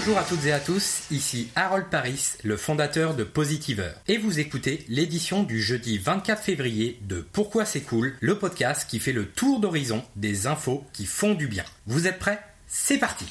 Bonjour à toutes et à tous, ici Harold Paris, le fondateur de Positiver. Et vous écoutez l'édition du jeudi 24 février de Pourquoi c'est cool, le podcast qui fait le tour d'horizon des infos qui font du bien. Vous êtes prêts? C'est parti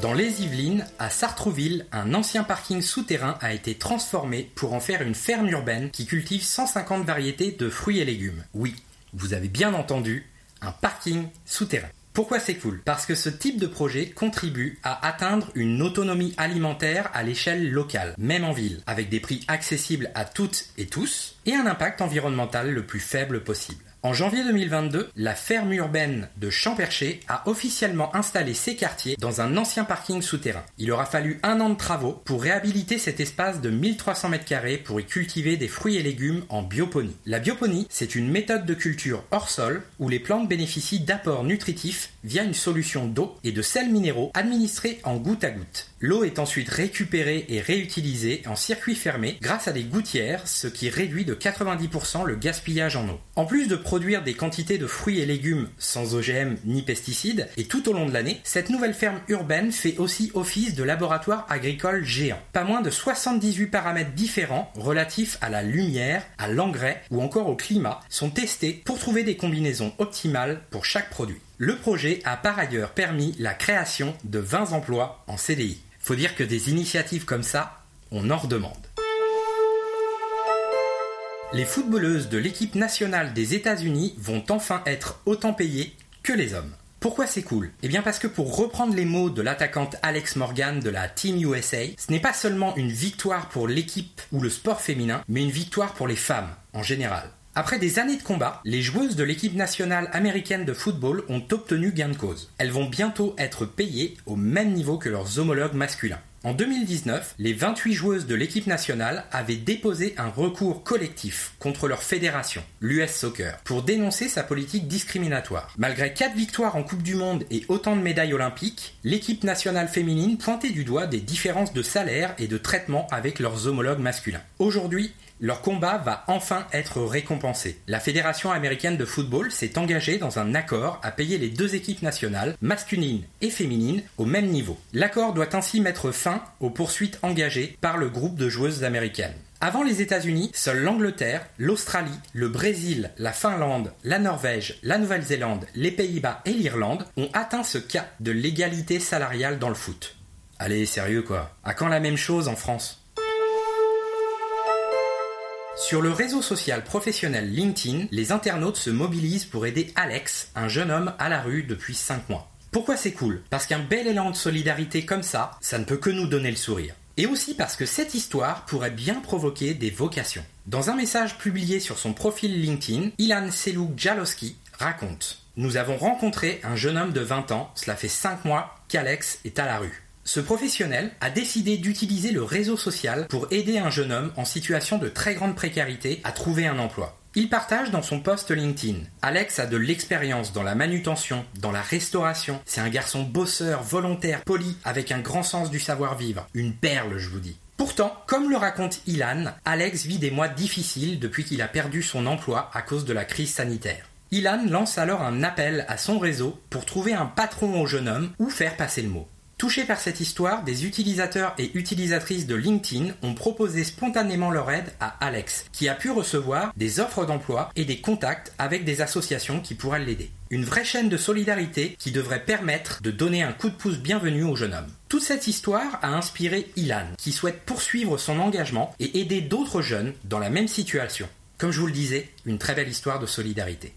Dans les Yvelines, à Sartrouville, un ancien parking souterrain a été transformé pour en faire une ferme urbaine qui cultive 150 variétés de fruits et légumes. Oui, vous avez bien entendu, un parking souterrain. Pourquoi c'est cool? Parce que ce type de projet contribue à atteindre une autonomie alimentaire à l'échelle locale, même en ville, avec des prix accessibles à toutes et tous, et un impact environnemental le plus faible possible. En janvier 2022, la ferme urbaine de Champercher a officiellement installé ses quartiers dans un ancien parking souterrain. Il aura fallu un an de travaux pour réhabiliter cet espace de 1300 m2 pour y cultiver des fruits et légumes en bioponie. La bioponie, c'est une méthode de culture hors sol où les plantes bénéficient d'apports nutritifs via une solution d'eau et de sels minéraux administrés en goutte à goutte. L'eau est ensuite récupérée et réutilisée en circuit fermé grâce à des gouttières, ce qui réduit de 90% le gaspillage en eau. En plus de produire des quantités de fruits et légumes sans OGM ni pesticides, et tout au long de l'année, cette nouvelle ferme urbaine fait aussi office de laboratoire agricole géant. Pas moins de 78 paramètres différents relatifs à la lumière, à l'engrais ou encore au climat sont testés pour trouver des combinaisons optimales pour chaque produit. Le projet a par ailleurs permis la création de 20 emplois en CDI. Faut dire que des initiatives comme ça, on en redemande. Les footballeuses de l'équipe nationale des États-Unis vont enfin être autant payées que les hommes. Pourquoi c'est cool? Eh bien parce que pour reprendre les mots de l'attaquante Alex Morgan de la Team USA, ce n'est pas seulement une victoire pour l'équipe ou le sport féminin, mais une victoire pour les femmes en général. Après des années de combat, les joueuses de l'équipe nationale américaine de football ont obtenu gain de cause. Elles vont bientôt être payées au même niveau que leurs homologues masculins. En 2019, les 28 joueuses de l'équipe nationale avaient déposé un recours collectif contre leur fédération, l'US Soccer, pour dénoncer sa politique discriminatoire. Malgré 4 victoires en Coupe du Monde et autant de médailles olympiques, l'équipe nationale féminine pointait du doigt des différences de salaire et de traitement avec leurs homologues masculins. Aujourd'hui, leur combat va enfin être récompensé. La Fédération américaine de football s'est engagée dans un accord à payer les deux équipes nationales, masculines et féminines, au même niveau. L'accord doit ainsi mettre fin aux poursuites engagées par le groupe de joueuses américaines. Avant les États-Unis, seuls l'Angleterre, l'Australie, le Brésil, la Finlande, la Norvège, la Nouvelle-Zélande, les Pays-Bas et l'Irlande ont atteint ce cas de l'égalité salariale dans le foot. Allez, sérieux quoi. À quand la même chose en France? Sur le réseau social professionnel LinkedIn, les internautes se mobilisent pour aider Alex, un jeune homme à la rue depuis 5 mois. Pourquoi c'est cool? Parce qu'un bel élan de solidarité comme ça, ça ne peut que nous donner le sourire. Et aussi parce que cette histoire pourrait bien provoquer des vocations. Dans un message publié sur son profil LinkedIn, Ilan Seluk Jalowski raconte Nous avons rencontré un jeune homme de 20 ans, cela fait 5 mois qu'Alex est à la rue. Ce professionnel a décidé d'utiliser le réseau social pour aider un jeune homme en situation de très grande précarité à trouver un emploi. Il partage dans son post LinkedIn. Alex a de l'expérience dans la manutention, dans la restauration. C'est un garçon bosseur, volontaire, poli, avec un grand sens du savoir-vivre. Une perle, je vous dis. Pourtant, comme le raconte Ilan, Alex vit des mois difficiles depuis qu'il a perdu son emploi à cause de la crise sanitaire. Ilan lance alors un appel à son réseau pour trouver un patron au jeune homme ou faire passer le mot. Touchés par cette histoire, des utilisateurs et utilisatrices de LinkedIn ont proposé spontanément leur aide à Alex, qui a pu recevoir des offres d'emploi et des contacts avec des associations qui pourraient l'aider. Une vraie chaîne de solidarité qui devrait permettre de donner un coup de pouce bienvenu au jeune homme. Toute cette histoire a inspiré Ilan, qui souhaite poursuivre son engagement et aider d'autres jeunes dans la même situation. Comme je vous le disais, une très belle histoire de solidarité.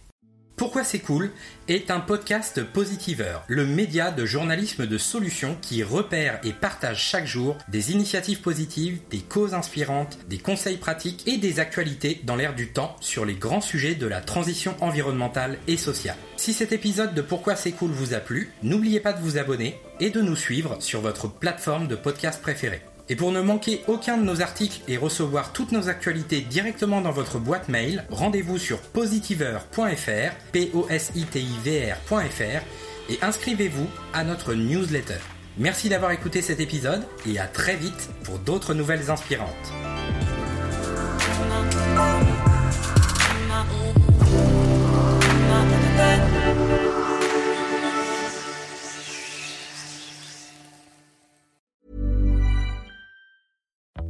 Pourquoi c'est cool est un podcast positiveur, le média de journalisme de solutions qui repère et partage chaque jour des initiatives positives, des causes inspirantes, des conseils pratiques et des actualités dans l'air du temps sur les grands sujets de la transition environnementale et sociale. Si cet épisode de Pourquoi c'est cool vous a plu, n'oubliez pas de vous abonner et de nous suivre sur votre plateforme de podcast préférée. Et pour ne manquer aucun de nos articles et recevoir toutes nos actualités directement dans votre boîte mail, rendez-vous sur positiver.fr, p o s i t i v r.fr et inscrivez-vous à notre newsletter. Merci d'avoir écouté cet épisode et à très vite pour d'autres nouvelles inspirantes.